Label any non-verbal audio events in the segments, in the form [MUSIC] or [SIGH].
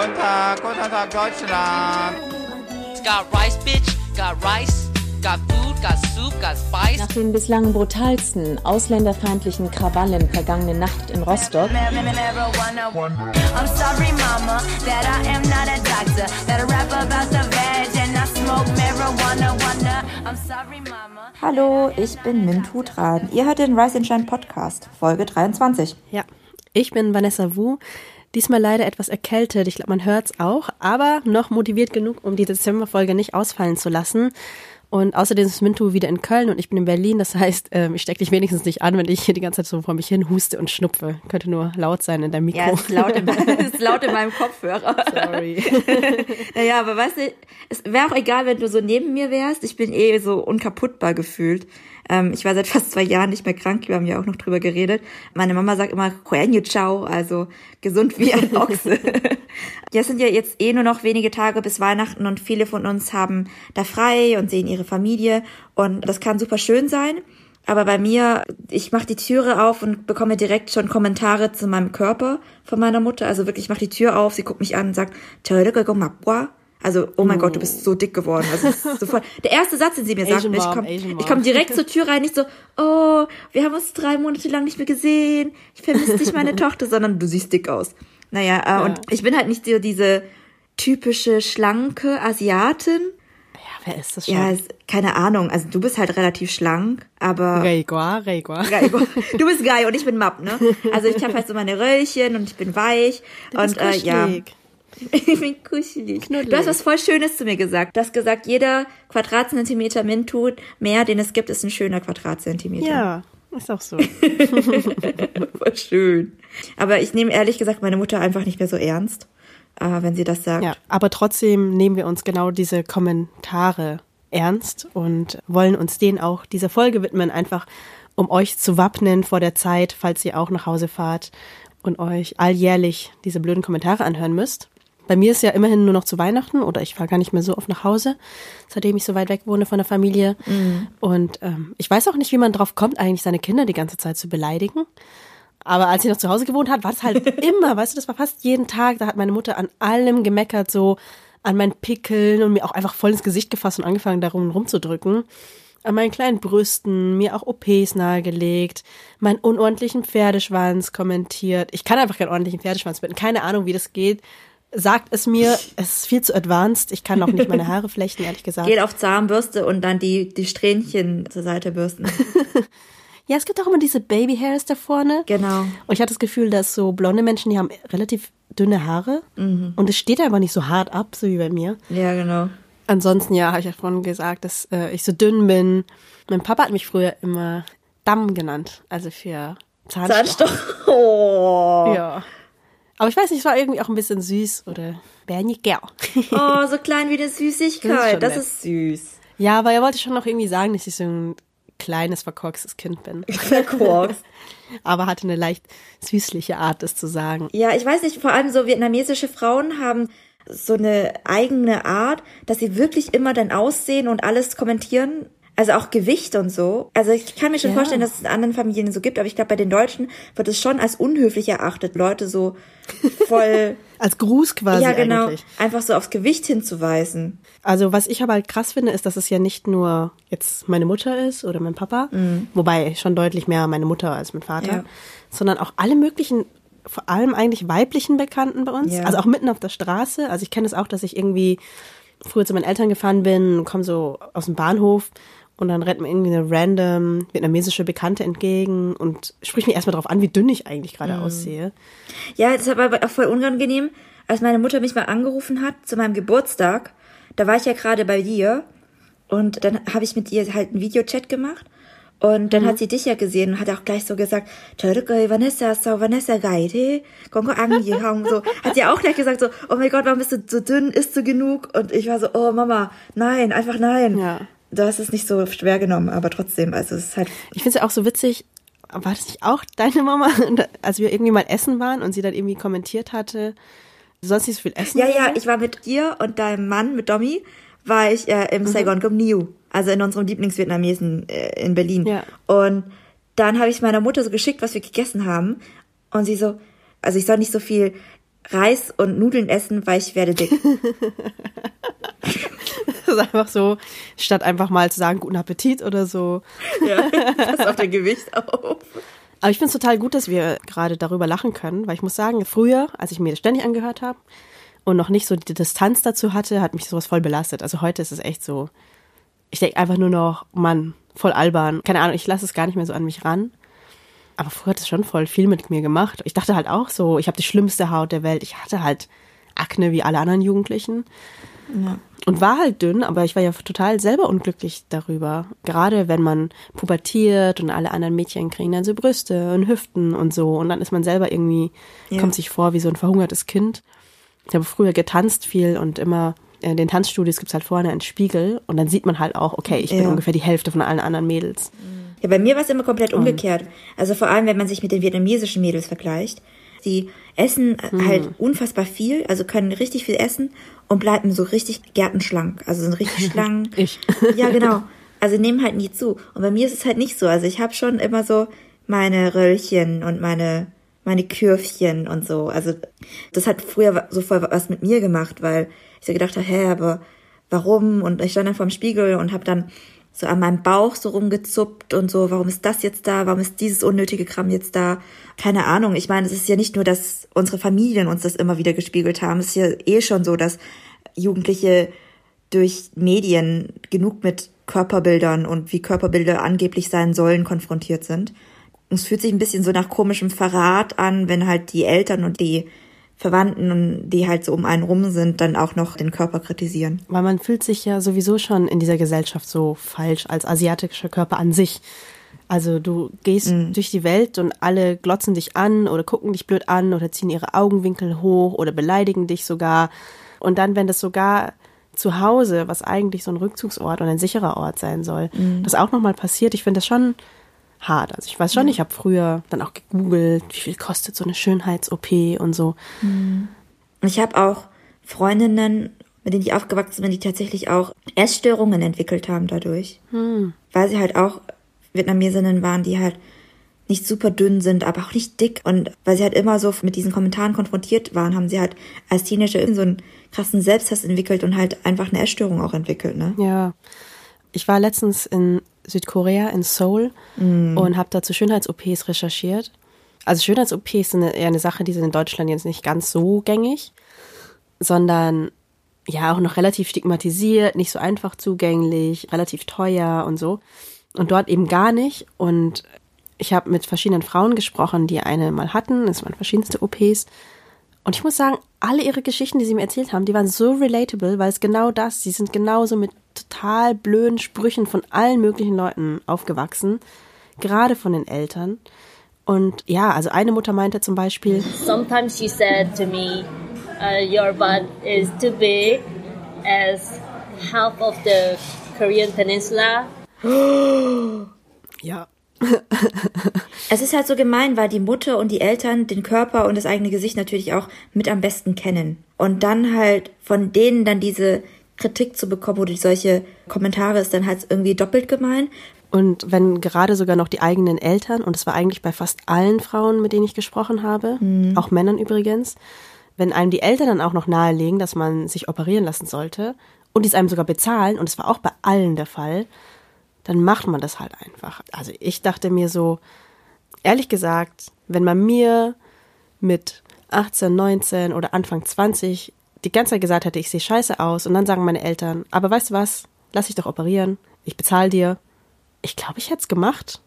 guten Tag, guten Tag, Deutschland. Got rice, bitch, got rice. Got food, got soup, got spice. Nach den bislang brutalsten ausländerfeindlichen Krawallen vergangene Nacht in Rostock I'm sorry, mama, that I am not a doctor. That I rap about the veg and I smoke marijuana. Wonder. I'm sorry, mama. Hallo, ich bin Min Tutran. Ihr hört den Rise and Shine Podcast, Folge 23. Ja, ich bin Vanessa Wu. Diesmal leider etwas erkältet. Ich glaube, man hört's auch, aber noch motiviert genug, um die Dezemberfolge nicht ausfallen zu lassen. Und außerdem ist Mintu wieder in Köln und ich bin in Berlin. Das heißt, ähm, ich stecke dich wenigstens nicht an, wenn ich hier die ganze Zeit so vor mich hin huste und schnupfe. Könnte nur laut sein in deinem Mikro. Ja, es ist laut in, [LAUGHS] [LAUGHS] es ist laut in meinem Kopfhörer. Sorry. [LAUGHS] naja, aber weißt du, es wäre auch egal, wenn du so neben mir wärst. Ich bin eh so unkaputtbar gefühlt. Ähm, ich war seit fast zwei Jahren nicht mehr krank, wir haben ja auch noch drüber geredet. Meine Mama sagt immer, Ciao, also gesund wie ein Ochse. [LAUGHS] ja, es sind ja jetzt eh nur noch wenige Tage bis Weihnachten und viele von uns haben da frei und sehen ihre Familie und das kann super schön sein. Aber bei mir, ich mache die Türe auf und bekomme direkt schon Kommentare zu meinem Körper von meiner Mutter. Also wirklich, ich mache die Tür auf, sie guckt mich an und sagt, also, oh mein Gott, du bist so dick geworden. Also, ist sofort, [LAUGHS] der erste Satz, den sie mir sagt, ich komme Mom. komm direkt zur Tür rein, nicht so, oh, wir haben uns drei Monate lang nicht mehr gesehen, ich vermisse dich, meine [LAUGHS] Tochter, sondern du siehst dick aus. Naja, äh, und ich bin halt nicht so diese typische, schlanke Asiatin. Ja, wer ist das schon? Ja, es, keine Ahnung, also du bist halt relativ schlank, aber... Reigua, Reigua. Geil. [LAUGHS] Du bist geil und ich bin Mapp, ne? Also ich habe halt so meine Röllchen und ich bin weich. Du und bist äh, ja. [LAUGHS] kuschelig. Bin kuschelig. Du hast was voll Schönes zu mir gesagt. Du hast gesagt, jeder Quadratzentimeter Mint-Tut mehr, den es gibt, ist ein schöner Quadratzentimeter. Ja, ist auch so. [LAUGHS] Voll schön. Aber ich nehme ehrlich gesagt meine Mutter einfach nicht mehr so ernst, äh, wenn sie das sagt. Ja, aber trotzdem nehmen wir uns genau diese Kommentare ernst und wollen uns denen auch dieser Folge widmen, einfach um euch zu wappnen vor der Zeit, falls ihr auch nach Hause fahrt und euch alljährlich diese blöden Kommentare anhören müsst. Bei mir ist ja immerhin nur noch zu Weihnachten oder ich fahre gar nicht mehr so oft nach Hause, seitdem ich so weit weg wohne von der Familie. Und ähm, ich weiß auch nicht, wie man drauf kommt, eigentlich seine Kinder die ganze Zeit zu beleidigen. Aber als sie noch zu Hause gewohnt hat, war das halt [LAUGHS] immer, weißt du, das war fast jeden Tag. Da hat meine Mutter an allem gemeckert, so an meinen Pickeln und mir auch einfach voll ins Gesicht gefasst und angefangen, darum rumzudrücken. An meinen kleinen Brüsten, mir auch OPs nahegelegt, meinen unordentlichen Pferdeschwanz kommentiert. Ich kann einfach keinen ordentlichen Pferdeschwanz binden. Keine Ahnung, wie das geht. Sagt es mir, es ist viel zu advanced. Ich kann auch nicht meine Haare [LAUGHS] flechten, ehrlich gesagt. Geht auf Zahnbürste und dann die, die Strähnchen zur Seite bürsten. [LAUGHS] Ja, es gibt auch immer diese Baby Hairs da vorne. Genau. Und ich hatte das Gefühl, dass so blonde Menschen, die haben relativ dünne Haare. Und es steht einfach nicht so hart ab, so wie bei mir. Ja, genau. Ansonsten, ja, habe ich ja vorhin gesagt, dass äh, ich so dünn bin. Mein Papa hat mich früher immer Damm genannt, also für Zahnstocher. Zahnstoch. [LAUGHS] Oh. Ja. Aber ich weiß nicht, es war irgendwie auch ein bisschen süß oder Bernigel. [LAUGHS] oh, so klein wie eine Das ist Süßigkeit. Das ist süß. ja, aber er wollte schon noch irgendwie sagen, dass ich so ein kleines, verkorkstes Kind bin. [LAUGHS] Verkorkst. Aber hatte eine leicht süßliche Art, das zu sagen. Ja, ich weiß nicht, vor allem so vietnamesische Frauen haben so eine eigene Art, dass sie wirklich immer dein Aussehen und alles kommentieren. Also auch Gewicht und so. Also ich kann mir schon Ja. vorstellen, dass es in anderen Familien so gibt, aber ich glaube, bei den Deutschen wird es schon als unhöflich erachtet, Leute so [LAUGHS] voll, Als Gruß quasi ja genau, eigentlich. einfach so aufs Gewicht hinzuweisen. Also was ich aber halt krass finde, ist, dass es ja nicht nur jetzt meine Mutter ist oder mein Papa, wobei schon deutlich mehr meine Mutter als mein Vater, Ja. sondern auch alle möglichen, vor allem eigentlich weiblichen Bekannten bei uns, Ja. also auch mitten auf der Straße. Also ich kenne es das auch, dass ich irgendwie früher zu meinen Eltern gefahren bin und komme so aus dem Bahnhof und dann rennt mir irgendwie eine random vietnamesische Bekannte entgegen und spricht mich erstmal darauf an, wie dünn ich eigentlich gerade aussehe. Ja, das war aber auch voll unangenehm, als meine Mutter mich mal angerufen hat zu meinem Geburtstag. Da war ich ja gerade bei dir und dann habe ich mit ihr halt einen Videochat gemacht und dann hat sie dich ja gesehen und hat auch gleich so gesagt, "Trời đất ơi, Vanessa, sao Vanessa ăn gì không?" So, hat sie auch gleich gesagt so, "Oh mein Gott, warum bist du so dünn? Isst du genug?" Und ich war so, "Oh Mama, nein, einfach nein." Ja. Du hast es nicht so schwer genommen, aber trotzdem, also es ist halt Ich finde es ja auch so witzig, war das nicht auch deine Mama, [LAUGHS] als wir irgendwie mal essen waren und sie dann irgendwie kommentiert hatte, du sollst nicht so viel essen? Ja, ja, ich war mit dir und deinem Mann, mit Domi, war ich äh, im Saigon Gum Niu, also in unserem Lieblingsvietnamesen äh, in Berlin. Ja. Und dann habe ich meiner Mutter so geschickt, was wir gegessen haben. Und sie so, also ich soll nicht so viel Reis und Nudeln essen, weil ich werde dick. [LAUGHS] Das ist einfach so, statt einfach mal zu sagen, guten Appetit oder so. ja, pass auf dein Gewicht auf. Aber ich finde es total gut, dass wir gerade darüber lachen können, weil ich muss sagen, früher, als ich mir das ständig angehört habe und noch nicht so die Distanz dazu hatte, hat mich sowas voll belastet. Also heute ist es echt so, ich denke einfach nur noch, Mann, voll albern. Keine Ahnung, ich lasse es gar nicht mehr so an mich ran. Aber früher hat es schon voll viel mit mir gemacht. Ich dachte halt auch so, ich habe die schlimmste Haut der Welt. Ich hatte halt Akne wie alle anderen Jugendlichen. Und war halt dünn, aber ich war ja total selber unglücklich darüber. Gerade wenn man pubertiert und alle anderen Mädchen kriegen dann so Brüste und Hüften und so. Und dann ist man selber irgendwie, Ja. kommt sich vor wie so ein verhungertes Kind. Ich habe früher getanzt viel und immer in den Tanzstudios gibt's halt vorne einen Spiegel und dann sieht man halt auch, okay, ich bin Ja. ungefähr die Hälfte von allen anderen Mädels. Ja, bei mir war es immer komplett umgekehrt. Also vor allem, wenn man sich mit den vietnamesischen Mädels vergleicht. Die essen halt unfassbar viel, also können richtig viel essen und bleiben so richtig gärtenschlank. Also sind richtig [LAUGHS] schlank. Ich. Ja, genau. Also nehmen halt nie zu. Und bei mir ist es halt nicht so. Also ich habe schon immer so meine Röllchen und meine meine Kürfchen und so. Also das hat früher so voll was mit mir gemacht, weil ich so gedacht habe, hä, aber warum? Und ich stand dann vorm Spiegel und habe dann so an meinem Bauch so rumgezuppt und so, warum ist das jetzt da? Warum ist dieses unnötige Kram jetzt da? Keine Ahnung. Ich meine, es ist ja nicht nur, dass unsere Familien uns das immer wieder gespiegelt haben. Es ist ja eh schon so, dass Jugendliche durch Medien genug mit Körperbildern und wie Körperbilder angeblich sein sollen konfrontiert sind. Und es fühlt sich ein bisschen so nach komischem Verrat an, wenn halt die Eltern und die Verwandten, die halt so um einen rum sind, dann auch noch den Körper kritisieren. Weil man fühlt sich ja sowieso schon in dieser Gesellschaft so falsch als asiatischer Körper an sich. Also du gehst durch die Welt und alle glotzen dich an oder gucken dich blöd an oder ziehen ihre Augenwinkel hoch oder beleidigen dich sogar. Und dann, wenn das sogar zu Hause, was eigentlich so ein Rückzugsort und ein sicherer Ort sein soll, das auch nochmal passiert, ich finde das schon hart. Also ich weiß schon, ich habe früher dann auch gegoogelt, wie viel kostet so eine Schönheits-OP und so. Und ich habe auch Freundinnen, mit denen ich aufgewachsen bin, die tatsächlich auch Essstörungen entwickelt haben dadurch. Weil sie halt auch Vietnamesinnen waren, die halt nicht super dünn sind, aber auch nicht dick. Und weil sie halt immer so mit diesen Kommentaren konfrontiert waren, haben sie halt als Teenager irgend so einen krassen Selbsthass entwickelt und halt einfach eine Essstörung auch entwickelt, ne? Ja. Ich war letztens in Südkorea, in Seoul, und habe dazu Schönheits-OPs recherchiert. Also Schönheits-OPs sind eher eine Sache, die sind in Deutschland jetzt nicht ganz so gängig, sondern ja auch noch relativ stigmatisiert, nicht so einfach zugänglich, relativ teuer und so. Und dort eben gar nicht. Und ich habe mit verschiedenen Frauen gesprochen, die eine mal hatten. Es waren verschiedenste OPs. Und ich muss sagen, alle ihre Geschichten, die sie mir erzählt haben, die waren so relatable, weil es genau das, sie sind genauso mit total blöden Sprüchen von allen möglichen Leuten aufgewachsen, gerade von den Eltern. Und ja, also eine Mutter meinte zum Beispiel, Sometimes she said to me, uh, "Your butt is too big as half of the Korean peninsula." [GASPS] ja, [LAUGHS] Es ist halt so gemein, weil die Mutter und die Eltern den Körper und das eigene Gesicht natürlich auch mit am besten kennen. Und dann halt von denen dann diese Kritik zu bekommen oder solche Kommentare ist dann halt irgendwie doppelt gemein. Und wenn gerade sogar noch die eigenen Eltern, und es war eigentlich bei fast allen Frauen, mit denen ich gesprochen habe, auch Männern übrigens, wenn einem die Eltern dann auch noch nahelegen, dass man sich operieren lassen sollte und dies einem sogar bezahlen, und es war auch bei allen der Fall, dann macht man das halt einfach. Also ich dachte mir so, ehrlich gesagt, wenn man mir mit 18, 19 oder Anfang 20 die ganze Zeit gesagt hätte, ich sehe scheiße aus, und dann sagen meine Eltern, aber weißt du was, lass dich doch operieren, ich bezahle dir. Ich glaube, ich hätte es gemacht.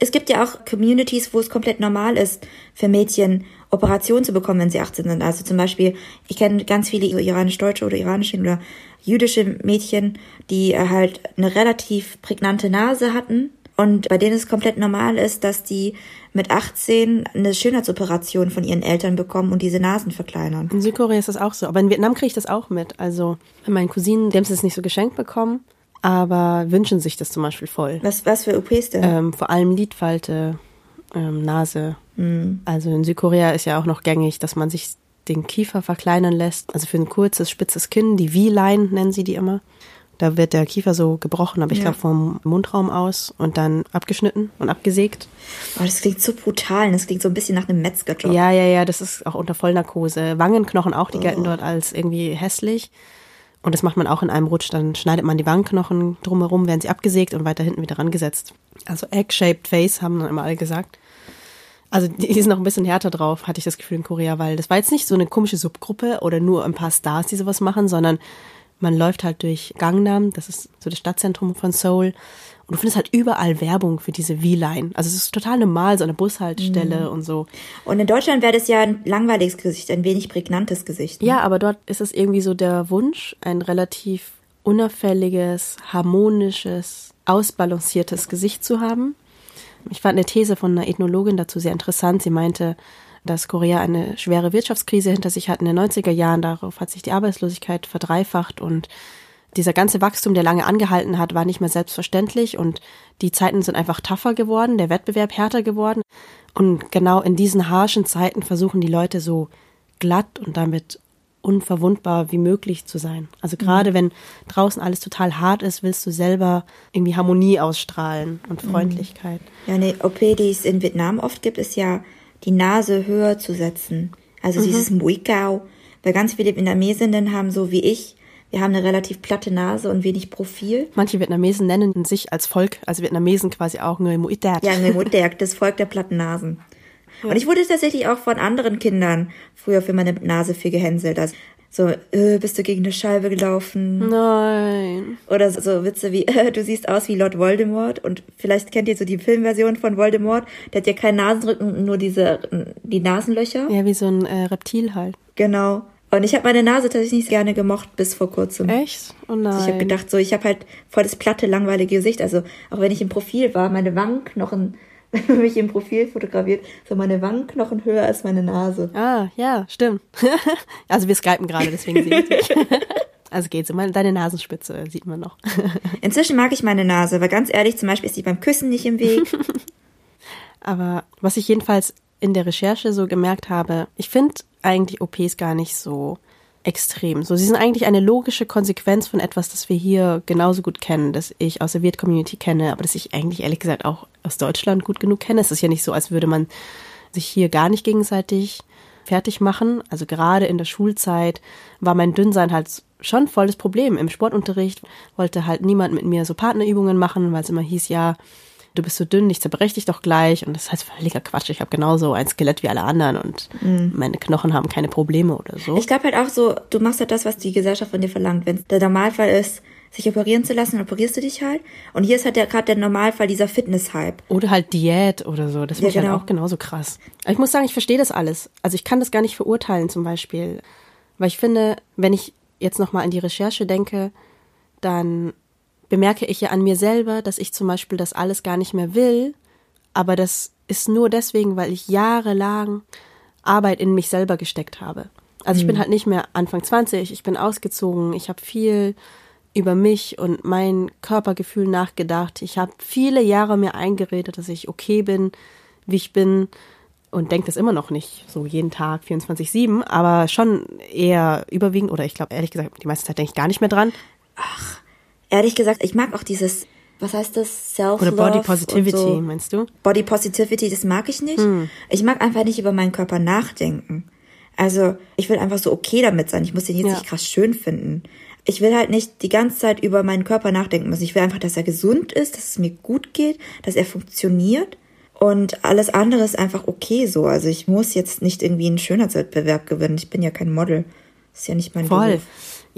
Es gibt ja auch Communities, wo es komplett normal ist, für Mädchen Operationen zu bekommen, wenn sie 18 sind. Also zum Beispiel, ich kenne ganz viele iranisch-deutsche oder iranische oder jüdische Mädchen, die äh, halt eine relativ prägnante Nase hatten. Und bei denen es komplett normal ist, dass die mit 18 eine Schönheitsoperation von ihren Eltern bekommen und diese Nasen verkleinern. In Südkorea ist das auch so. Aber in Vietnam kriege ich das auch mit. Also meinen Cousinen, die haben es nicht so geschenkt bekommen, aber wünschen sich das zum Beispiel voll. Was, was für OPs denn? Ähm, vor allem Lidfalte, ähm, Nase. Also in Südkorea ist ja auch noch gängig, dass man sich den Kiefer verkleinern lässt. Also für ein kurzes, spitzes Kinn, die V-Line nennen sie die immer. Da wird der Kiefer so gebrochen, aber ich Ja. glaube vom Mundraum aus und dann abgeschnitten und abgesägt. Oh, das klingt so brutal. und Das klingt so ein bisschen nach einem Metzgerjob. Ja, ja, ja, das ist auch unter Vollnarkose. Wangenknochen auch, die gelten dort als irgendwie hässlich. Und das macht man auch in einem Rutsch. Dann schneidet man die Wangenknochen drumherum, werden sie abgesägt und weiter hinten wieder rangesetzt. Also egg-shaped face, haben dann immer alle gesagt. Also die die sind noch ein bisschen härter drauf, hatte ich das Gefühl in Korea, weil das war jetzt nicht so eine komische Subgruppe oder nur ein paar Stars, die sowas machen, sondern man läuft halt durch Gangnam, das ist so das Stadtzentrum von Seoul. Und du findest halt überall Werbung für diese V-Line. Also es ist total normal, so eine Bushaltestelle und so. Und in Deutschland wäre das ja ein langweiliges Gesicht, ein wenig prägnantes Gesicht. ne? Ja, aber dort ist es irgendwie so der Wunsch, ein relativ unauffälliges, harmonisches, ausbalanciertes Gesicht zu haben. Ich fand eine These von einer Ethnologin dazu sehr interessant. Sie meinte, dass Korea eine schwere Wirtschaftskrise hinter sich hat in den 90er Jahren. Darauf hat sich die Arbeitslosigkeit verdreifacht und dieser ganze Wachstum, der lange angehalten hat, war nicht mehr selbstverständlich und die Zeiten sind einfach tougher geworden, der Wettbewerb härter geworden. Und genau in diesen harschen Zeiten versuchen die Leute so glatt und damit unverwundbar wie möglich zu sein. Also gerade wenn draußen alles total hart ist, willst du selber irgendwie Harmonie ausstrahlen und Freundlichkeit. Ja, eine OP, die es in Vietnam oft gibt, ist ja, die Nase höher zu setzen. Also dieses Muikao. Weil ganz viele Vietnamesinnen haben so wie ich, wir haben eine relativ platte Nase und wenig Profil. Manche Vietnamesen nennen sich als Volk, also Vietnamesen quasi auch Nguyen Muit Dat. Ja, eine Mutter, [LAUGHS] das Volk der platten Nasen. Und ich wurde tatsächlich auch von anderen Kindern früher für meine Nase viel gehänselt. Also so, äh, bist du gegen eine Scheibe gelaufen? Nein. Oder so, so Witze wie, äh, du siehst aus wie Lord Voldemort. Und vielleicht kennt ihr so die Filmversion von Voldemort. Der hat ja keinen Nasenrücken, nur diese, die Nasenlöcher. Ja, wie so ein äh, Reptil halt. Genau. Und ich habe meine Nase tatsächlich nicht gerne gemocht bis vor kurzem. Echt? Oh nein. Also ich habe gedacht, so ich habe halt voll das platte, langweilige Gesicht. Also auch wenn ich im Profil war, meine Wangenknochen, wenn [LAUGHS] man mich im Profil fotografiert, so meine Wangenknochen höher als meine Nase. Ah, ja, stimmt. [LAUGHS] also wir skypen gerade, deswegen sehe ich dich. [LAUGHS] Also geht's. Meine- Deine Nasenspitze sieht man noch. Inzwischen mag ich meine Nase, weil ganz ehrlich, zum Beispiel ist sie beim Küssen nicht im Weg. Aber was ich jedenfalls in der Recherche so gemerkt habe, ich finde eigentlich OPs gar nicht so extrem. So, sie sind eigentlich eine logische Konsequenz von etwas, das wir hier genauso gut kennen, das ich aus der Wirt-Community kenne, aber das ich eigentlich ehrlich gesagt auch aus Deutschland gut genug kenne. Es ist ja nicht so, als würde man sich hier gar nicht gegenseitig fertig machen. Also gerade in der Schulzeit war mein Dünnsein halt schon voll das Problem. Im Sportunterricht wollte halt niemand mit mir so Partnerübungen machen, weil es immer hieß, ja, du bist so dünn, ich zerbrech dich doch gleich. Und das heißt völliger Quatsch. Ich habe genauso ein Skelett wie alle anderen und meine Knochen haben keine Probleme oder so. Ich glaube halt auch so, du machst halt das, was die Gesellschaft von dir verlangt. Wenn der Normalfall ist, sich operieren zu lassen, dann operierst du dich halt. Und hier ist halt gerade der Normalfall dieser Fitness-Hype. Oder halt Diät oder so. Das finde Ja, ich halt genau. auch genauso krass. Aber ich muss sagen, ich verstehe das alles. Also ich kann das gar nicht verurteilen zum Beispiel. Weil ich finde, wenn ich jetzt nochmal an die Recherche denke, dann bemerke ich ja an mir selber, dass ich zum Beispiel das alles gar nicht mehr will. Aber das ist nur deswegen, weil ich jahrelang Arbeit in mich selber gesteckt habe. Also ich bin halt nicht mehr Anfang 20, ich bin ausgezogen, ich habe viel über mich und mein Körpergefühl nachgedacht. Ich habe viele Jahre mir eingeredet, dass ich okay bin, wie ich bin und denke das immer noch nicht so jeden Tag 24/7, aber schon eher überwiegend oder ich glaube ehrlich gesagt, die meiste Zeit denke ich gar nicht mehr dran. Ehrlich gesagt, ich mag auch dieses, was heißt das? Self-Love. Oder Body Positivity, So. meinst du? Body Positivity, das mag ich nicht. Ich mag einfach nicht über meinen Körper nachdenken. Also, ich will einfach so okay damit sein. Ich muss den jetzt Ja. nicht krass schön finden. Ich will halt nicht die ganze Zeit über meinen Körper nachdenken müssen. Ich will einfach, dass er gesund ist, dass es mir gut geht, dass er funktioniert. Und alles andere ist einfach okay so. Also ich muss jetzt nicht irgendwie einen Schönheitswettbewerb gewinnen. Ich bin ja kein Model. Das ist ja nicht mein Voll. Beruf.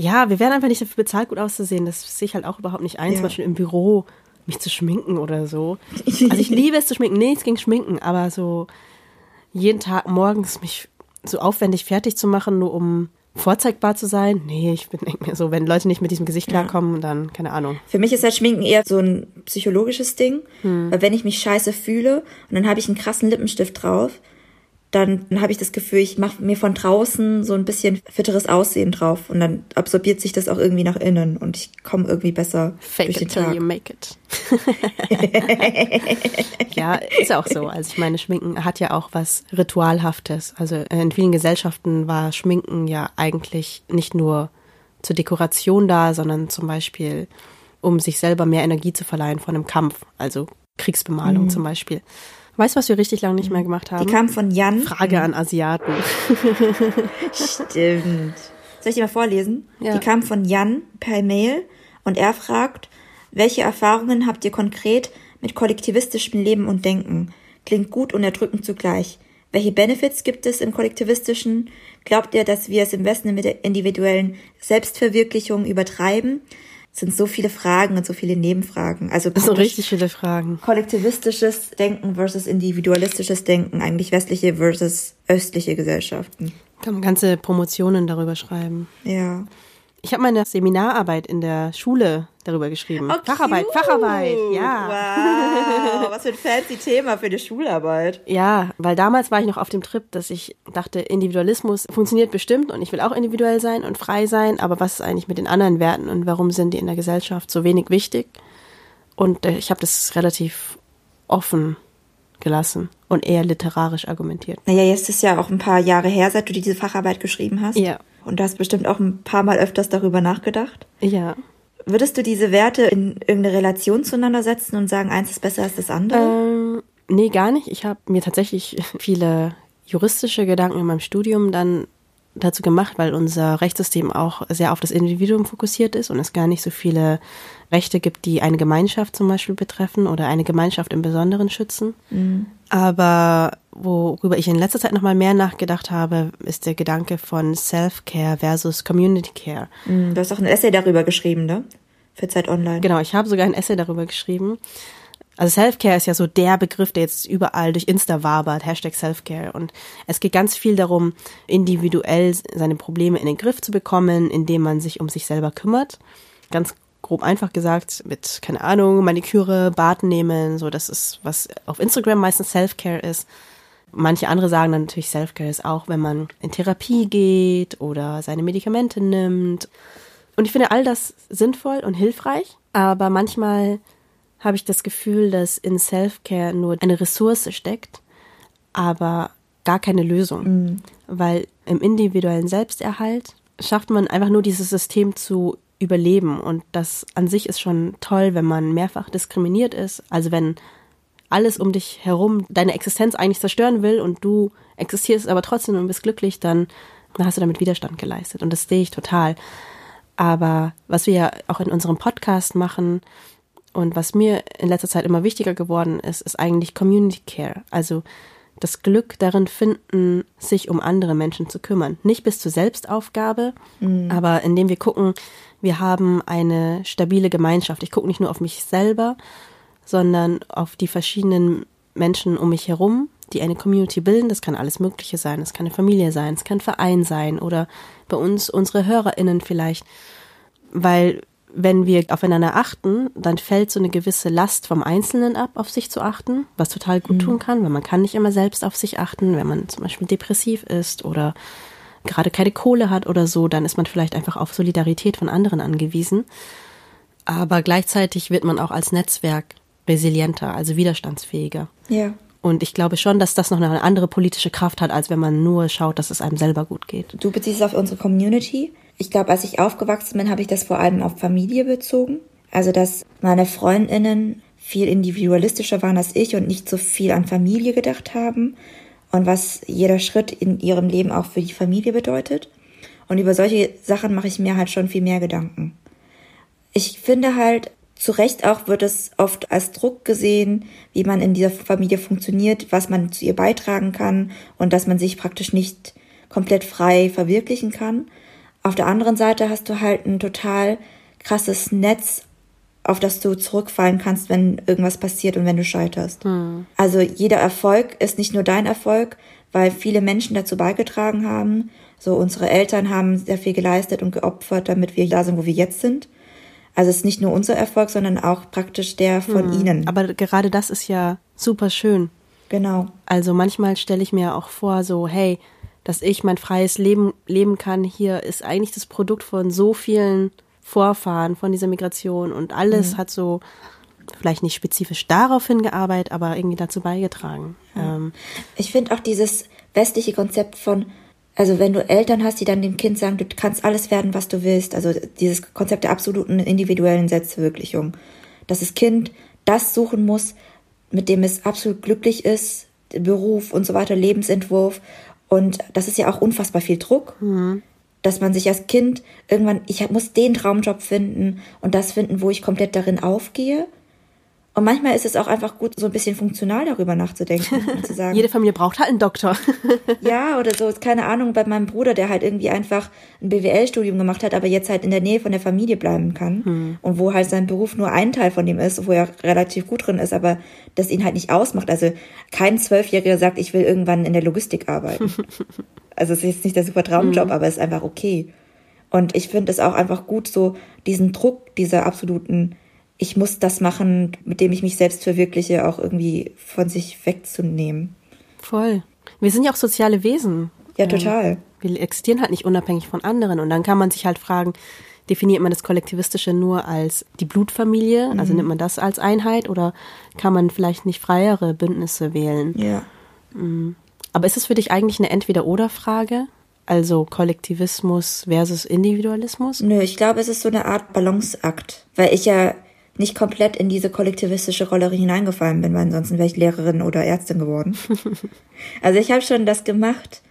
Ja, wir werden einfach nicht dafür bezahlt, gut auszusehen. Das sehe ich halt auch überhaupt nicht ein, Ja. zum Beispiel im Büro mich zu schminken oder so. [LAUGHS] Also ich liebe es zu schminken, nichts gegen Schminken, aber so jeden Tag morgens mich so aufwendig fertig zu machen, nur um vorzeigbar zu sein. Nee, ich bin mir so, wenn Leute nicht mit diesem Gesicht klarkommen, dann keine Ahnung. Für mich ist halt Schminken eher so ein psychologisches Ding, Hm. weil wenn ich mich scheiße fühle und dann habe ich einen krassen Lippenstift drauf, dann habe ich das Gefühl, ich mache mir von draußen so ein bisschen fitteres Aussehen drauf und dann absorbiert sich das auch irgendwie nach innen und ich komme irgendwie besser Fake durch den it till Tag. you make it. [LAUGHS] ja, ist auch so. Also ich meine, Schminken hat ja auch was Ritualhaftes. Also in vielen Gesellschaften war Schminken ja eigentlich nicht nur zur Dekoration da, sondern zum Beispiel, um sich selber mehr Energie zu verleihen von einem Kampf, also Kriegsbemalung zum Beispiel. Weißt du, was wir richtig lange nicht mehr gemacht haben? Die kam von Jan. Frage an Asiaten. [LAUGHS] Stimmt. Soll ich die mal vorlesen? Ja. Die kam von Jan per Mail und er fragt, welche Erfahrungen habt ihr konkret mit kollektivistischem Leben und Denken? Klingt gut und erdrückend zugleich. Welche Benefits gibt es im kollektivistischen? Glaubt ihr, dass wir es im Westen mit der individuellen Selbstverwirklichung übertreiben? Sind so viele Fragen und so viele Nebenfragen. Also praktisch richtig viele Fragen. kollektivistisches Denken versus individualistisches Denken, eigentlich westliche versus östliche Gesellschaften. Kann man ganze Promotionen darüber schreiben. Ja. Ich habe meine Seminararbeit in der Schule darüber geschrieben. Facharbeit, cute. Facharbeit, ja. Wow, was für ein fancy Thema für die Schularbeit. Ja, weil damals war ich noch auf dem Trip, dass ich dachte, Individualismus funktioniert bestimmt und ich will auch individuell sein und frei sein, aber was ist eigentlich mit den anderen Werten und warum sind die in der Gesellschaft so wenig wichtig? Und äh, ich habe das relativ offen gelassen und eher literarisch argumentiert. Naja, jetzt ist ja auch ein paar Jahre her, seit du diese Facharbeit geschrieben hast. Ja. Und du hast bestimmt auch ein paar Mal öfters darüber nachgedacht. Ja. Würdest du diese Werte in irgendeine Relation zueinander setzen und sagen, eins ist besser als das andere? Ähm, nee, gar nicht. Ich habe mir tatsächlich [LAUGHS] viele juristische Gedanken in meinem Studium dann dazu gemacht, weil unser Rechtssystem auch sehr auf das Individuum fokussiert ist und es gar nicht so viele Rechte gibt, die eine Gemeinschaft zum Beispiel betreffen oder eine Gemeinschaft im Besonderen schützen. Aber worüber ich in letzter Zeit nochmal mehr nachgedacht habe, ist der Gedanke von Self-Care versus Community Care. Hm, Du hast auch ein Essay darüber geschrieben, ne? Für Zeit Online. Genau, ich habe sogar ein Essay darüber geschrieben. Also Self-Care ist ja so der Begriff, der jetzt überall durch Insta wabert, Hashtag Self-Care. Und es geht ganz viel darum, individuell seine Probleme in den Griff zu bekommen, indem man sich um sich selber kümmert. Ganz grob einfach gesagt, mit, keine Ahnung, Maniküre, Bad nehmen, so das ist, was auf Instagram meistens Self-Care ist. Manche andere sagen dann natürlich Self-Care ist auch, wenn man in Therapie geht oder seine Medikamente nimmt. Und ich finde all das sinnvoll und hilfreich, aber manchmal habe ich das Gefühl, dass in Self-Care nur eine Ressource steckt, aber gar keine Lösung. Weil im individuellen Selbsterhalt schafft man einfach nur dieses System zu überleben. Und das an sich ist schon toll, wenn man mehrfach diskriminiert ist. Also wenn alles um dich herum deine Existenz eigentlich zerstören will und du existierst aber trotzdem und bist glücklich, dann, dann hast du damit Widerstand geleistet. Und das sehe ich total. Aber was wir ja auch in unserem Podcast machen und was mir in letzter Zeit immer wichtiger geworden ist, ist eigentlich Community Care. Also das Glück darin finden, sich um andere Menschen zu kümmern. Nicht bis zur Selbstaufgabe, aber indem wir gucken, wir haben eine stabile Gemeinschaft. Ich gucke nicht nur auf mich selber, sondern auf die verschiedenen Menschen um mich herum, die eine Community bilden. Das kann alles Mögliche sein. Es kann eine Familie sein, es kann ein Verein sein oder bei uns unsere HörerInnen vielleicht. Weil wenn wir aufeinander achten, dann fällt so eine gewisse Last vom Einzelnen ab, auf sich zu achten, was total gut tun kann, weil man kann nicht immer selbst auf sich achten, wenn man zum Beispiel depressiv ist oder gerade keine Kohle hat oder so, dann ist man vielleicht einfach auf Solidarität von anderen angewiesen. Aber gleichzeitig wird man auch als Netzwerk resilienter, also widerstandsfähiger. Ja. Und ich glaube schon, dass das noch eine andere politische Kraft hat, als wenn man nur schaut, dass es einem selber gut geht. Du beziehst es auf unsere Community. Ich glaube, als ich aufgewachsen bin, habe ich das vor allem auf Familie bezogen. Also, dass meine Freundinnen viel individualistischer waren als ich und nicht so viel an Familie gedacht haben und was jeder Schritt in ihrem Leben auch für die Familie bedeutet. Und über solche Sachen mache ich mir halt schon viel mehr Gedanken. Ich finde halt, zu Recht auch wird es oft als Druck gesehen, wie man in dieser Familie funktioniert, was man zu ihr beitragen kann und dass man sich praktisch nicht komplett frei verwirklichen kann. Auf der anderen Seite hast du halt ein total krasses Netz, auf das du zurückfallen kannst, wenn irgendwas passiert und wenn du scheiterst. Also jeder Erfolg ist nicht nur dein Erfolg, weil viele Menschen dazu beigetragen haben. So unsere Eltern haben sehr viel geleistet und geopfert, damit wir da sind, wo wir jetzt sind. Also es ist nicht nur unser Erfolg, sondern auch praktisch der von ihnen. Aber gerade das ist ja super schön. genau. Also manchmal stelle ich mir auch vor, so, hey, dass ich mein freies Leben leben kann, hier ist eigentlich das Produkt von so vielen Vorfahren von dieser Migration und alles hat so vielleicht nicht spezifisch darauf hingearbeitet, aber irgendwie dazu beigetragen. Ähm, Ich finde auch dieses westliche Konzept von also wenn du Eltern hast, die dann dem Kind sagen, du kannst alles werden, was du willst, also dieses Konzept der absoluten individuellen Selbstverwirklichung, dass das Kind das suchen muss, mit dem es absolut glücklich ist, Beruf und so weiter, Lebensentwurf. Und das ist ja auch unfassbar viel Druck, dass man sich als Kind irgendwann, ich muss den Traumjob finden und das finden, wo ich komplett darin aufgehe. Und manchmal ist es auch einfach gut, so ein bisschen funktional darüber nachzudenken und zu [LAUGHS] sagen, Jede Familie braucht halt einen Doktor. [LAUGHS] ja, oder so, keine Ahnung, bei meinem Bruder, der halt irgendwie einfach ein BWL-Studium gemacht hat, aber jetzt halt in der Nähe von der Familie bleiben kann. Und wo halt sein Beruf nur ein Teil von dem ist, wo er relativ gut drin ist, aber das ihn halt nicht ausmacht. Also kein Zwölfjähriger sagt, ich will irgendwann in der Logistik arbeiten. [LAUGHS] also es ist jetzt nicht der super Traumjob, aber es ist einfach okay. Und ich finde es auch einfach gut, so diesen Druck dieser absoluten, ich muss das machen, mit dem ich mich selbst verwirkliche, auch irgendwie von sich wegzunehmen. Voll. Wir sind ja auch soziale Wesen. Ja, total. Wir existieren halt nicht unabhängig von anderen. Und dann kann man sich halt fragen, definiert man das Kollektivistische nur als die Blutfamilie? Also nimmt man das als Einheit oder kann man vielleicht nicht freiere Bündnisse wählen? Ja. Aber ist es für dich eigentlich eine Entweder-Oder-Frage? Also Kollektivismus versus Individualismus? Nö, ich glaube, es ist so eine Art Balanceakt, weil ich ja nicht komplett in diese kollektivistische Rolle hineingefallen bin, weil ansonsten wäre ich Lehrerin oder Ärztin geworden. [LAUGHS] also ich habe schon das gemacht,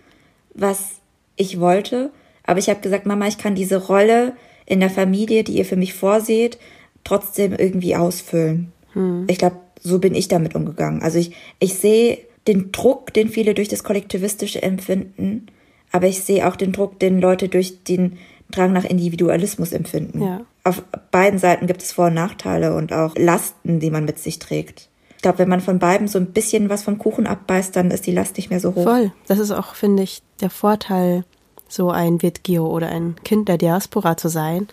was ich wollte, aber ich habe gesagt, Mama, ich kann diese Rolle in der Familie, die ihr für mich vorseht, trotzdem irgendwie ausfüllen. Ich glaube, so bin ich damit umgegangen. Also ich, ich sehe den Druck, den viele durch das Kollektivistische empfinden, aber ich sehe auch den Druck, den Leute durch den Drang nach Individualismus empfinden. Ja. Auf beiden Seiten gibt es Vor- und Nachteile und auch Lasten, die man mit sich trägt. Ich glaube, wenn man von beiden so ein bisschen was vom Kuchen abbeißt, dann ist die Last nicht mehr so hoch. Voll. Das ist auch, finde ich, der Vorteil, so ein Wittgio oder ein Kind der Diaspora zu sein.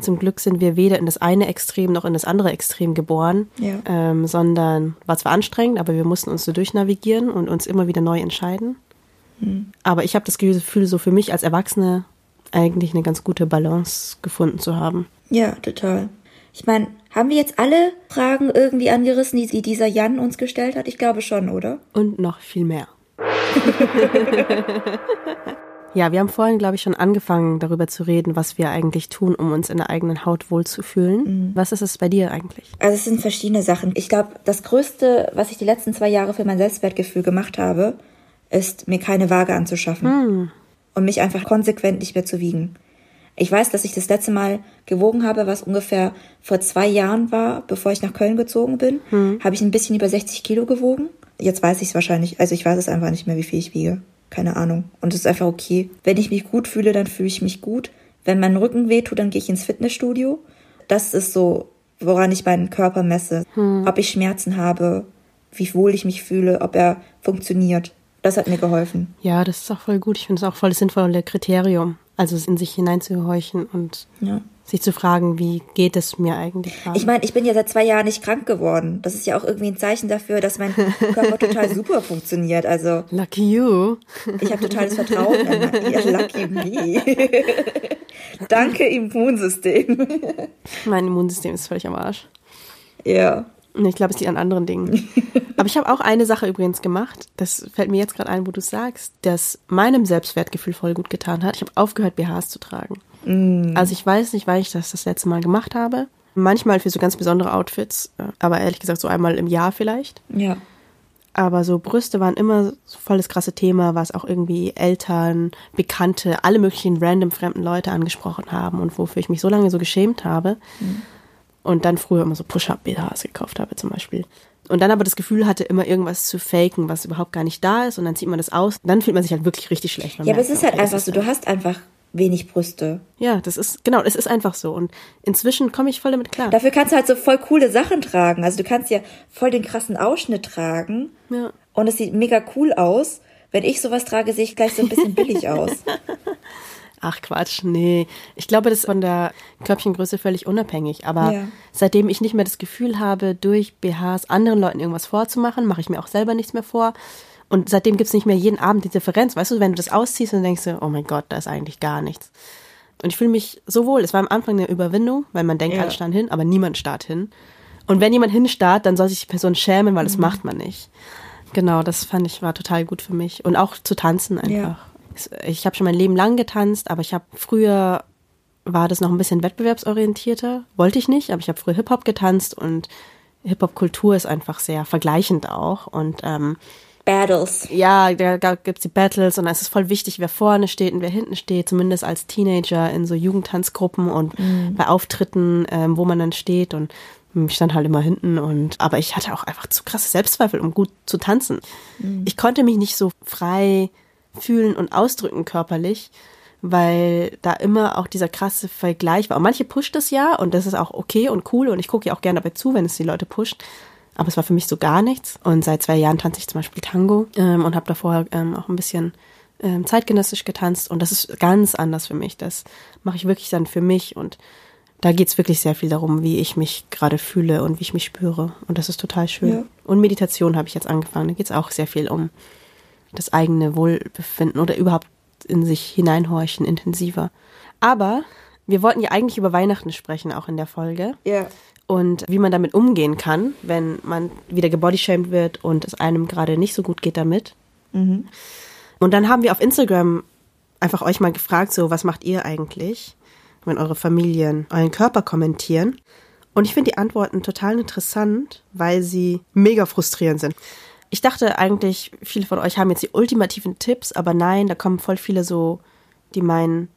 Zum Glück sind wir weder in das eine Extrem noch in das andere Extrem geboren, Ja. ähm, sondern war zwar anstrengend, aber wir mussten uns so durchnavigieren und uns immer wieder neu entscheiden. Aber ich habe das Gefühl, so für mich als Erwachsene eigentlich eine ganz gute Balance gefunden zu haben. Ja, total. Ich meine, haben wir jetzt alle Fragen irgendwie angerissen, die, die dieser Jan uns gestellt hat? Ich glaube schon, oder? Und noch viel mehr. [LAUGHS] ja, wir haben vorhin, glaube ich, schon angefangen, darüber zu reden, was wir eigentlich tun, um uns in der eigenen Haut wohlzufühlen. Was ist es bei dir eigentlich? Also es sind verschiedene Sachen. Ich glaube, das Größte, was ich die letzten zwei Jahre für mein Selbstwertgefühl gemacht habe, ist, mir keine Waage anzuschaffen. Und mich einfach konsequent nicht mehr zu wiegen. Ich weiß, dass ich das letzte Mal gewogen habe, was ungefähr vor zwei Jahren war, bevor ich nach Köln gezogen bin. Habe ich ein bisschen über 60 Kilo gewogen. Jetzt weiß ich es wahrscheinlich. Also ich weiß es einfach nicht mehr, wie viel ich wiege. Keine Ahnung. Und es ist einfach okay. Wenn ich mich gut fühle, dann fühle ich mich gut. Wenn mein Rücken wehtut, dann gehe ich ins Fitnessstudio. Das ist so, woran ich meinen Körper messe. Ob ich Schmerzen habe, wie wohl ich mich fühle, ob er funktioniert. Das hat mir geholfen. Ja, das ist auch voll gut. Ich finde es auch voll das sinnvolle Kriterium. Also in sich hineinzuhorchen und Ja. sich zu fragen, wie geht es mir eigentlich gerade? Ich meine, ich bin ja seit zwei Jahren nicht krank geworden. Das ist ja auch irgendwie ein Zeichen dafür, dass mein Körper total [LAUGHS] super funktioniert. Also Lucky you. ich habe totales Vertrauen in mein [LAUGHS] Lucky Me. Danke Immunsystem. Mein Immunsystem ist völlig am Arsch. ja. Ich glaube, es liegt an anderen Dingen. [LAUGHS] Aber ich habe auch eine Sache übrigens gemacht. Das fällt mir jetzt gerade ein, wo du sagst, dass meinem Selbstwertgefühl voll gut getan hat. Ich habe aufgehört, BHs zu tragen. Also ich weiß nicht, weil ich das das letzte Mal gemacht habe. Manchmal für so ganz besondere Outfits, äh, aber ehrlich gesagt so einmal im Jahr vielleicht. Ja. Aber so Brüste waren immer so voll das krasse Thema, was auch irgendwie Eltern, Bekannte, alle möglichen random fremden Leute angesprochen haben und wofür ich mich so lange so geschämt habe. Und dann früher immer so Push-Up-BHs gekauft habe zum Beispiel. Und dann aber das Gefühl hatte, immer irgendwas zu faken, was überhaupt gar nicht da ist. Und dann zieht man das aus. Dann fühlt man sich halt wirklich richtig schlecht. Ja, aber es ist halt okay, einfach so, du hast einfach wenig Brüste. Ja, das ist, genau, es ist einfach so. Und inzwischen komme ich voll damit klar. Dafür kannst du halt so voll coole Sachen tragen. Also du kannst ja voll den krassen Ausschnitt tragen. Ja. Und es sieht mega cool aus. Wenn ich sowas trage, sehe ich gleich so ein bisschen billig [LAUGHS] aus. Ach Quatsch, nee. Ich glaube, das ist von der Körbchengröße völlig unabhängig. Aber Ja. seitdem ich nicht mehr das Gefühl habe, durch BHs anderen Leuten irgendwas vorzumachen, mache ich mir auch selber nichts mehr vor. Und seitdem gibt's nicht mehr jeden Abend die Differenz. Weißt du, wenn du das ausziehst und denkst du, oh mein Gott, da ist eigentlich gar nichts. Und ich fühle mich so wohl. Es war am Anfang eine Überwindung, weil man denkt, Ja. alle starren hin, aber niemand starrt hin. Und wenn jemand hinstarrt, dann soll sich die Person schämen, weil das macht man nicht. Genau, das fand ich war total gut für mich. Und auch zu tanzen einfach. Ich habe schon mein Leben lang getanzt, aber ich habe früher war das noch ein bisschen wettbewerbsorientierter. Wollte ich nicht, aber ich habe früher Hip-Hop getanzt und Hip-Hop-Kultur ist einfach sehr vergleichend auch. Und ähm, Battles. ja, da da gibt's die Battles und es ist voll wichtig, wer vorne steht und wer hinten steht, zumindest als Teenager in so Jugendtanzgruppen und bei Auftritten, ähm, wo man dann steht und ich stand halt immer hinten und aber ich hatte auch einfach zu krasse Selbstzweifel, um gut zu tanzen. Ich konnte mich nicht so frei fühlen und ausdrücken körperlich, weil da immer auch dieser krasse Vergleich war. Und manche pusht es ja und das ist auch okay und cool und ich gucke ja auch gerne dabei zu, wenn es die Leute pusht. Aber es war für mich so gar nichts. Und seit zwei Jahren tanze ich zum Beispiel Tango ähm, und habe davor ähm, auch ein bisschen ähm, zeitgenössisch getanzt. Und das ist ganz anders für mich. Das mache ich wirklich dann für mich. Und da geht's wirklich sehr viel darum, wie ich mich gerade fühle und wie ich mich spüre. Und das ist total schön. Ja. Und Meditation habe ich jetzt angefangen. Da geht's auch sehr viel um das eigene Wohlbefinden oder überhaupt in sich hineinhorchen intensiver. Aber wir wollten ja eigentlich über Weihnachten sprechen, auch in der Folge Ja. und wie man damit umgehen kann, wenn man wieder gebodyshamed wird und es einem gerade nicht so gut geht damit. Und dann haben wir auf Instagram einfach euch mal gefragt, so, was macht ihr eigentlich, wenn eure Familien euren Körper kommentieren? Und ich finde die Antworten total interessant, weil sie mega frustrierend sind. Ich dachte eigentlich, viele von euch haben jetzt die ultimativen Tipps, aber nein, da kommen voll viele so, die meinen,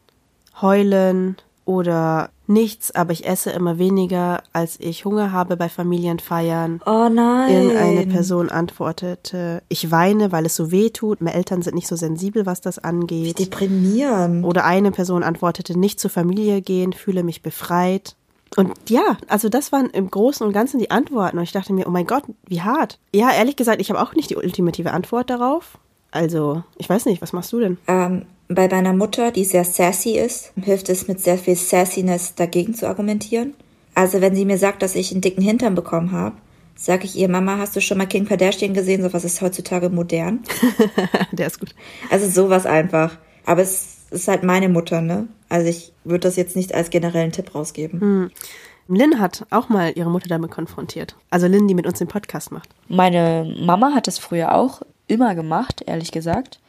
heulen oder nichts, aber ich esse immer weniger, als ich Hunger habe bei Familienfeiern. Oh nein. Irgendeine Person antwortete, ich weine, weil es so weh tut. Meine Eltern sind nicht so sensibel, was das angeht. Deprimierend. Oder eine Person antwortete, nicht zur Familie gehen, fühle mich befreit. Und ja, also das waren im Großen und Ganzen die Antworten. Und ich dachte mir, oh mein Gott, wie hart. Ja, ehrlich gesagt, ich habe auch nicht die ultimative Antwort darauf. Also, ich weiß nicht, was machst du denn? Ähm, bei meiner Mutter, die sehr sassy ist, hilft es mit sehr viel Sassiness dagegen zu argumentieren. Also wenn sie mir sagt, dass ich einen dicken Hintern bekommen habe, sage ich ihr, Mama, hast du schon mal Kim Kardashian gesehen? Sowas ist heutzutage modern. [LAUGHS] Der ist gut. Also sowas einfach. Aber es ist halt meine Mutter, ne? Also ich würde das jetzt nicht als generellen Tipp rausgeben. Lynn hat auch mal ihre Mutter damit konfrontiert. Also Lynn, die mit uns den Podcast macht. Meine Mama hat das früher auch immer gemacht, ehrlich gesagt.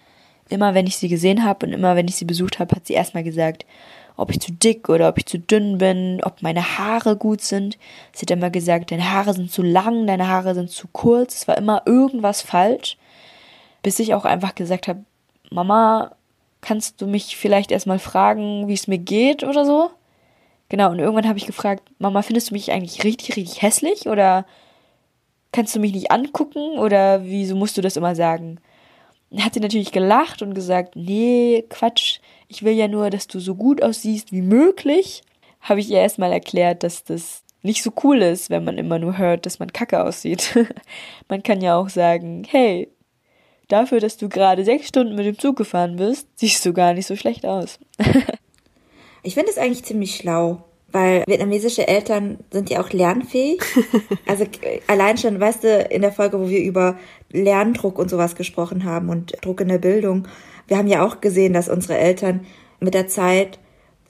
Immer wenn ich sie gesehen habe und immer wenn ich sie besucht habe, hat sie erstmal gesagt, ob ich zu dick oder ob ich zu dünn bin, ob meine Haare gut sind. Sie hat immer gesagt, deine Haare sind zu lang, deine Haare sind zu kurz. Es war immer irgendwas falsch. Bis ich auch einfach gesagt habe, Mama, kannst du mich vielleicht erstmal fragen, wie es mir geht oder so? Genau, und irgendwann habe ich gefragt, Mama, findest du mich eigentlich richtig, richtig hässlich oder kannst du mich nicht angucken oder wieso musst du das immer sagen? Dann hat sie natürlich gelacht und gesagt, nee, Quatsch, ich will ja nur, dass du so gut aussiehst wie möglich. Habe ich ihr erstmal erklärt, dass das nicht so cool ist, wenn man immer nur hört, dass man kacke aussieht. [LAUGHS] man kann ja auch sagen, hey, dafür, dass du gerade sechs Stunden mit dem Zug gefahren bist, siehst du gar nicht so schlecht aus. [LAUGHS] Ich finde es eigentlich ziemlich schlau, weil vietnamesische Eltern sind ja auch lernfähig. [LAUGHS] Also allein schon, weißt du, in der Folge, wo wir über Lerndruck und sowas gesprochen haben und Druck in der Bildung, wir haben ja auch gesehen, dass unsere Eltern mit der Zeit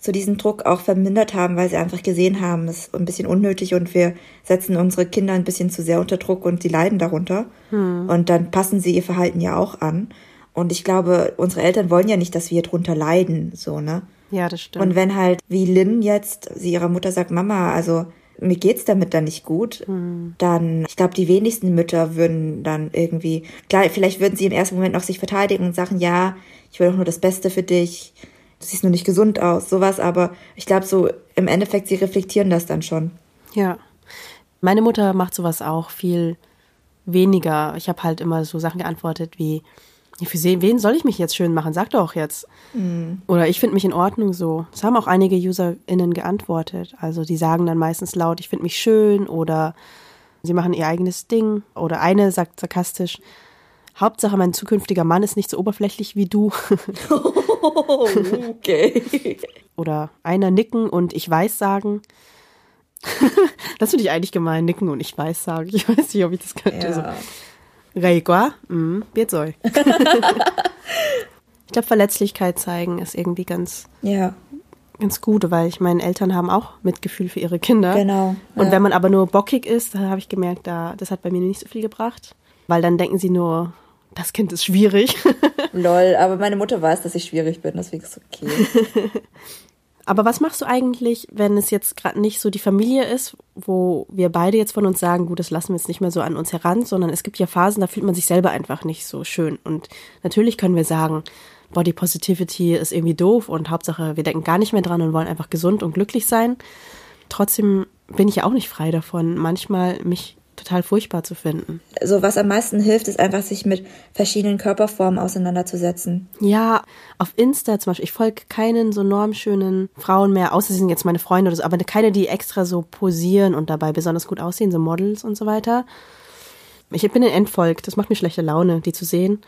so diesen Druck auch vermindert haben, weil sie einfach gesehen haben, es ist ein bisschen unnötig und wir setzen unsere Kinder ein bisschen zu sehr unter Druck und sie leiden darunter. Und dann passen sie ihr Verhalten ja auch an. Und ich glaube, unsere Eltern wollen ja nicht, dass wir drunter leiden, so, ne? Ja, das stimmt. Und wenn halt, wie Lynn jetzt, sie ihrer Mutter sagt, Mama, also mir geht's damit dann nicht gut, dann, ich glaube, die wenigsten Mütter würden dann irgendwie, klar, vielleicht würden sie im ersten Moment noch sich verteidigen und sagen, ja, ich will doch nur das Beste für dich, du siehst nur nicht gesund aus, sowas, aber ich glaube, so im Endeffekt, sie reflektieren das dann schon. Ja. Meine Mutter macht sowas auch viel weniger. Ich habe halt immer so Sachen geantwortet wie, für wen soll ich mich jetzt schön machen? Sag doch jetzt. Oder ich finde mich in Ordnung so. Das haben auch einige UserInnen geantwortet. Also die sagen dann meistens laut, ich finde mich schön oder sie machen ihr eigenes Ding. Oder eine sagt sarkastisch, Hauptsache mein zukünftiger Mann ist nicht so oberflächlich wie du. [LAUGHS] Okay. Oder einer nicken und ich weiß sagen. [LAUGHS] das finde ich eigentlich gemein, nicken und ich weiß sagen. Ich weiß nicht, ob ich das könnte. So. Reigua, mm, Bierzoi. ich glaube, Verletzlichkeit zeigen ist irgendwie ganz, Ja, ganz gut, weil ich meine, Eltern haben auch Mitgefühl für ihre Kinder. Genau, Und ja. wenn man aber nur bockig ist, da habe ich gemerkt, da, das hat bei mir nicht so viel gebracht. Weil dann denken sie nur, das Kind ist schwierig. [LAUGHS] Lol, aber meine Mutter weiß, dass ich schwierig bin, deswegen ist es okay. [LAUGHS] Aber was machst du eigentlich, wenn es jetzt gerade nicht so die Familie ist, wo wir beide jetzt von uns sagen, gut, das lassen wir jetzt nicht mehr so an uns heran, sondern es gibt ja Phasen, da fühlt man sich selber einfach nicht so schön. Und natürlich können wir sagen, Body Positivity ist irgendwie doof und Hauptsache, wir denken gar nicht mehr dran und wollen einfach gesund und glücklich sein. Trotzdem bin ich ja auch nicht frei davon, manchmal mich total furchtbar zu finden. So, was am meisten hilft, ist einfach, sich mit verschiedenen Körperformen auseinanderzusetzen. Ja, auf Insta zum Beispiel, ich folge keinen so normschönen Frauen mehr, außer sie sind jetzt meine Freunde oder so, aber keine, die extra so posieren und dabei besonders gut aussehen, so Models und so weiter. Ich bin in entfolgt, das macht mir schlechte Laune, die zu sehen.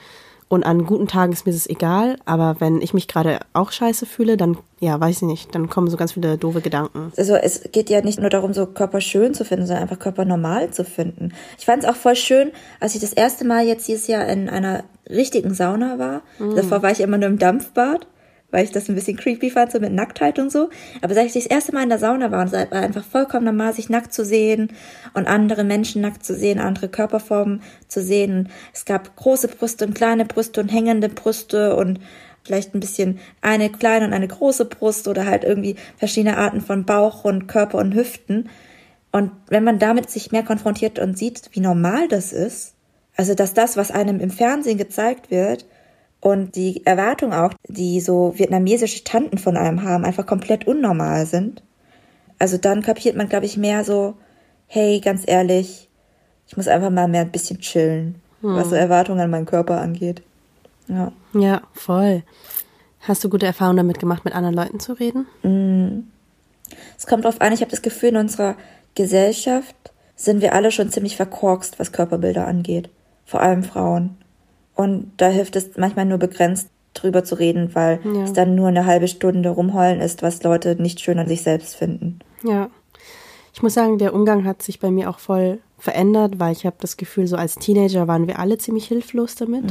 Und an guten Tagen ist mir das egal, aber wenn ich mich gerade auch scheiße fühle, dann, ja, weiß ich nicht, dann kommen so ganz viele doofe Gedanken. Also es geht ja nicht nur darum, so Körper schön zu finden, sondern einfach Körper normal zu finden. Ich fand es auch voll schön, als ich das erste Mal jetzt dieses Jahr in einer richtigen Sauna war. Davor war ich immer nur im Dampfbad, weil ich das ein bisschen creepy fand, so mit Nacktheit und so. Aber seit ich das erste Mal in der Sauna war, und es war einfach vollkommen normal, sich nackt zu sehen und andere Menschen nackt zu sehen, andere Körperformen zu sehen. Es gab große Brüste und kleine Brüste und hängende Brüste und vielleicht ein bisschen eine kleine und eine große Brust oder halt irgendwie verschiedene Arten von Bauch und Körper und Hüften. Und wenn man damit sich mehr konfrontiert und sieht, wie normal das ist, also dass das, was einem im Fernsehen gezeigt wird, und die Erwartung auch, die so vietnamesische Tanten von einem haben, einfach komplett unnormal sind. Also dann kapiert man, glaube ich, mehr so, hey, ganz ehrlich, ich muss einfach mal mehr ein bisschen chillen, was so Erwartungen an meinen Körper angeht. Ja. Ja, voll. Hast du gute Erfahrungen damit gemacht, mit anderen Leuten zu reden? Es kommt drauf an, ich habe das Gefühl, in unserer Gesellschaft sind wir alle schon ziemlich verkorkst, was Körperbilder angeht. Vor allem Frauen. Und da hilft es manchmal nur begrenzt drüber zu reden, weil Ja. es dann nur eine halbe Stunde rumheulen ist, was Leute nicht schön an sich selbst finden. Ja. Ich muss sagen, der Umgang hat sich bei mir auch voll verändert, weil ich habe das Gefühl, so als Teenager waren wir alle ziemlich hilflos damit.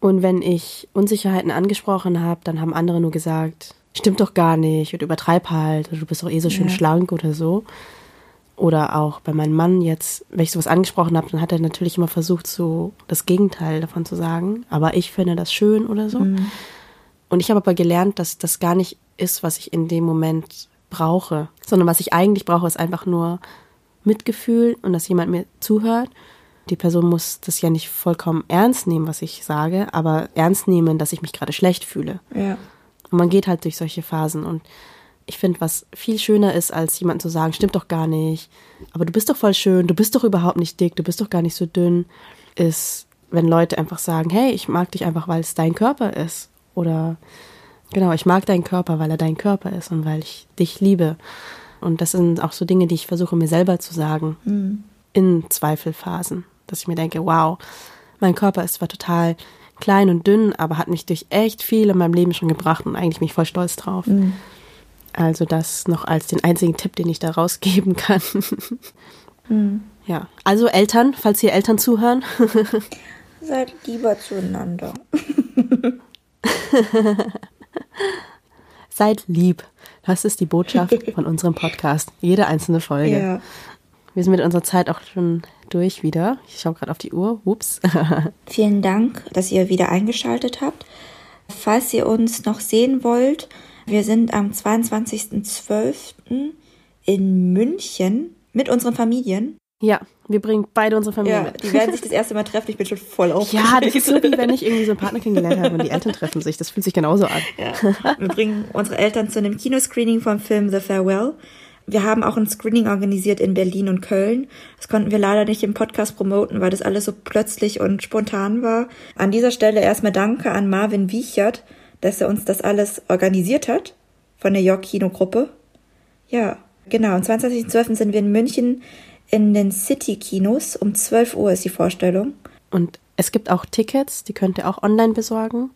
Und wenn ich Unsicherheiten angesprochen habe, dann haben andere nur gesagt, stimmt doch gar nicht und übertreib halt, oder du bist doch eh so schön Ja. schlank oder so. Oder auch bei meinem Mann jetzt, wenn ich sowas angesprochen habe, dann hat er natürlich immer versucht, so das Gegenteil davon zu sagen. Aber ich finde das schön oder so. Und ich habe aber gelernt, dass das gar nicht ist, was ich in dem Moment brauche, sondern was ich eigentlich brauche, ist einfach nur Mitgefühl und dass jemand mir zuhört. Die Person muss das ja nicht vollkommen ernst nehmen, was ich sage, aber ernst nehmen, dass ich mich gerade schlecht fühle. Ja. Und man geht halt durch solche Phasen. Und ich finde, was viel schöner ist, als jemand zu sagen, stimmt doch gar nicht, aber du bist doch voll schön, du bist doch überhaupt nicht dick, du bist doch gar nicht so dünn, ist, wenn Leute einfach sagen, hey, ich mag dich einfach, weil es dein Körper ist. Oder genau, ich mag deinen Körper, weil er dein Körper ist und weil ich dich liebe. Und das sind auch so Dinge, die ich versuche mir selber zu sagen in Zweifelphasen, dass ich mir denke, wow, mein Körper ist zwar total klein und dünn, aber hat mich durch echt viel in meinem Leben schon gebracht und eigentlich bin ich voll stolz drauf. Also das noch als den einzigen Tipp, den ich da rausgeben kann. [LAUGHS] Ja, also Eltern, falls hier Eltern zuhören, [LAUGHS] Seid lieber zueinander. [LAUGHS] seid lieb. Das ist die Botschaft von unserem Podcast. Jede einzelne Folge. Ja. Wir sind mit unserer Zeit auch schon durch wieder. Ich schaue gerade auf die Uhr. Ups. Vielen Dank, dass ihr wieder eingeschaltet habt. Falls ihr uns noch sehen wollt, wir sind am 22.12. in München mit unseren Familien. ja, wir bringen beide unsere Familie Ja, mit. die werden sich das erste Mal treffen. Ich bin schon voll aufgeregt. [LAUGHS] Ja, das ist so wie wenn ich irgendwie so einen Partner kennengelernt habe und die Eltern treffen sich. Das fühlt sich genauso an. Ja. Wir bringen unsere Eltern zu einem Kinoscreening vom Film The Farewell. Wir haben auch ein Screening organisiert in Berlin und Köln. Das konnten wir leider nicht im Podcast promoten, weil das alles so plötzlich und spontan war. An dieser Stelle erstmal Danke an Marvin Wiechert, dass er uns das alles organisiert hat von der York Kinogruppe. Ja, genau. Am 22.12. sind wir in München in den City-Kinos. Um 12 Uhr ist die Vorstellung. Und es gibt auch Tickets, die könnt ihr auch online besorgen.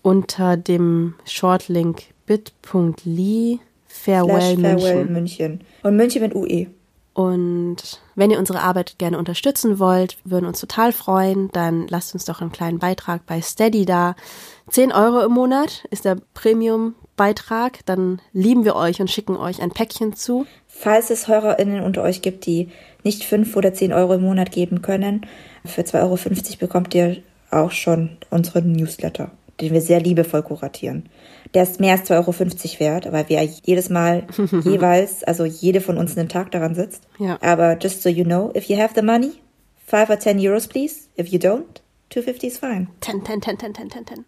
Unter dem Shortlink bit.ly Farewell Farewell München. München. Und München mit UE. Und wenn ihr unsere Arbeit gerne unterstützen wollt, würden uns total freuen, dann lasst uns doch einen kleinen Beitrag bei Steady da. 10 Euro im Monat ist der Premium-Beitrag. Dann lieben wir euch und schicken euch ein Päckchen zu. Falls es HörerInnen unter euch gibt, die nicht 5 oder 10 Euro im Monat geben können, für 2,50 Euro bekommt ihr auch schon unseren Newsletter, den wir sehr liebevoll kuratieren. Der ist mehr als 2,50 Euro wert, weil wir jedes Mal [LAUGHS] jeweils, also jede von uns einen Tag daran sitzt. Ja. Aber just so you know, if you have the money, 5 or 10 Euros please. If you don't, 250 is fine. 10, 10, 10, 10, 10, 10, 10.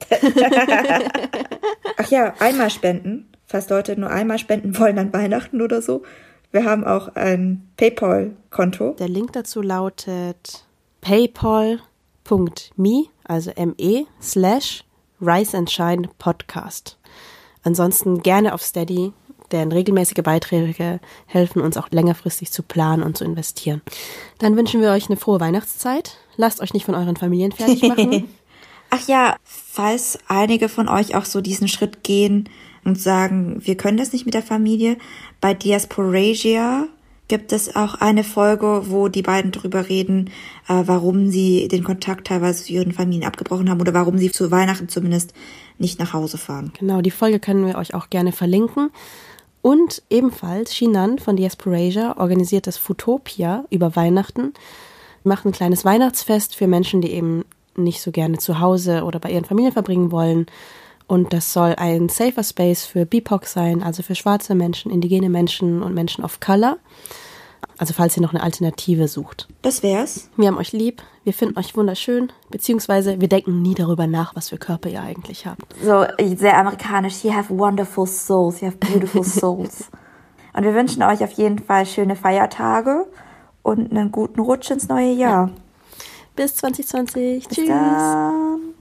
Ach ja, einmal spenden. Falls Leute nur einmal spenden wollen an Weihnachten oder so. Wir haben auch ein PayPal-Konto. Der Link dazu lautet paypal.me, also me, slash Rise and Shine Podcast. Ansonsten gerne auf Steady, denn regelmäßige Beiträge helfen uns auch längerfristig zu planen und zu investieren. Dann wünschen wir euch eine frohe Weihnachtszeit. Lasst euch nicht von euren Familien fertig [LAUGHS] machen. Ach ja, falls einige von euch auch so diesen Schritt gehen und sagen, wir können das nicht mit der Familie, bei Diasporasia gibt es auch eine Folge, wo die beiden drüber reden, äh, warum sie den Kontakt teilweise zu ihren Familien abgebrochen haben oder warum sie zu Weihnachten zumindest nicht nach Hause fahren. Genau, die Folge können wir euch auch gerne verlinken. Und ebenfalls Shinan von Diasporasia organisiert das Futopia über Weihnachten, macht ein kleines Weihnachtsfest für Menschen, die eben nicht so gerne zu Hause oder bei ihren Familien verbringen wollen. Und das soll ein safer Space für BIPOC sein, also für schwarze Menschen, indigene Menschen und Menschen of Color. Also falls ihr noch eine Alternative sucht. Das wär's. Wir haben euch lieb, wir finden euch wunderschön, beziehungsweise wir denken nie darüber nach, was für Körper ihr eigentlich habt. So sehr amerikanisch. You have wonderful souls. You have beautiful [LAUGHS] souls. und wir wünschen euch auf jeden Fall schöne Feiertage und einen guten Rutsch ins neue Jahr. Bis 2020. Bis Tschüss. dann.